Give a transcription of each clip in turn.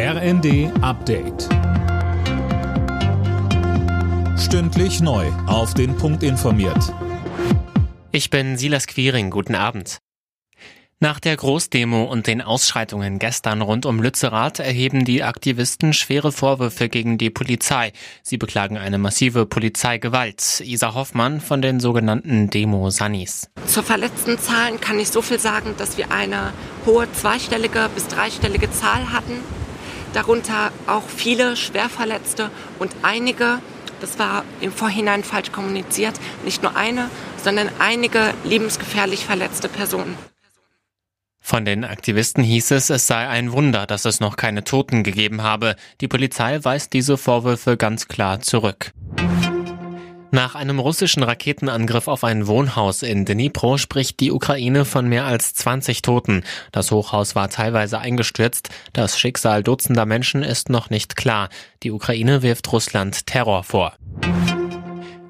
RND Update. Stündlich neu. Auf den Punkt informiert. Ich bin Silas Quiring. Guten Abend. Nach der Großdemo und den Ausschreitungen gestern rund um Lützerath erheben die Aktivisten schwere Vorwürfe gegen die Polizei. Sie beklagen eine massive Polizeigewalt. Isa Hoffmann von den sogenannten Demo-Sannis. Zur verletzten Zahlen kann ich so viel sagen, dass wir eine hohe zweistellige bis dreistellige Zahl hatten. Darunter auch viele Schwerverletzte und einige, das war im Vorhinein falsch kommuniziert, nicht nur eine, sondern einige lebensgefährlich verletzte Personen. Von den Aktivisten hieß es, es sei ein Wunder, dass es noch keine Toten gegeben habe. Die Polizei weist diese Vorwürfe ganz klar zurück. Nach einem russischen Raketenangriff auf ein Wohnhaus in Dnipro spricht die Ukraine von mehr als 20 Toten. Das Hochhaus war teilweise eingestürzt. Das Schicksal dutzender Menschen ist noch nicht klar. Die Ukraine wirft Russland Terror vor.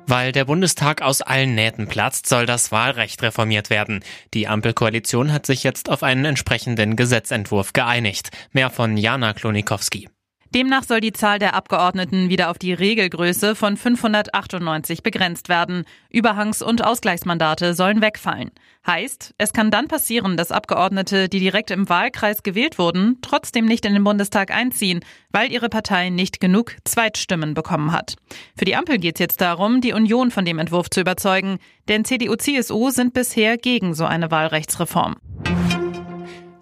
Weil der Bundestag aus allen Nähten platzt, soll das Wahlrecht reformiert werden. Die Ampelkoalition hat sich jetzt auf einen entsprechenden Gesetzentwurf geeinigt. Mehr von Jana Klonikowski. Demnach soll die Zahl der Abgeordneten wieder auf die Regelgröße von 598 begrenzt werden. Überhangs- und Ausgleichsmandate sollen wegfallen. Heißt, es kann dann passieren, dass Abgeordnete, die direkt im Wahlkreis gewählt wurden, trotzdem nicht in den Bundestag einziehen, weil ihre Partei nicht genug Zweitstimmen bekommen hat. Für die Ampel geht es jetzt darum, die Union von dem Entwurf zu überzeugen, denn CDU-CSU sind bisher gegen so eine Wahlrechtsreform.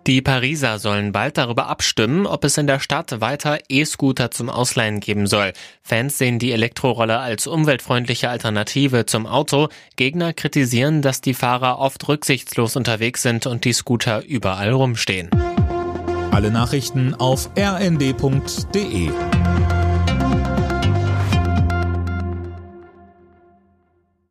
Die Pariser sollen bald darüber abstimmen, ob es in der Stadt weiter E-Scooter zum Ausleihen geben soll. Fans sehen die Elektrorolle als umweltfreundliche Alternative zum Auto. Gegner kritisieren, dass die Fahrer oft rücksichtslos unterwegs sind und die Scooter überall rumstehen. Alle Nachrichten auf rnd.de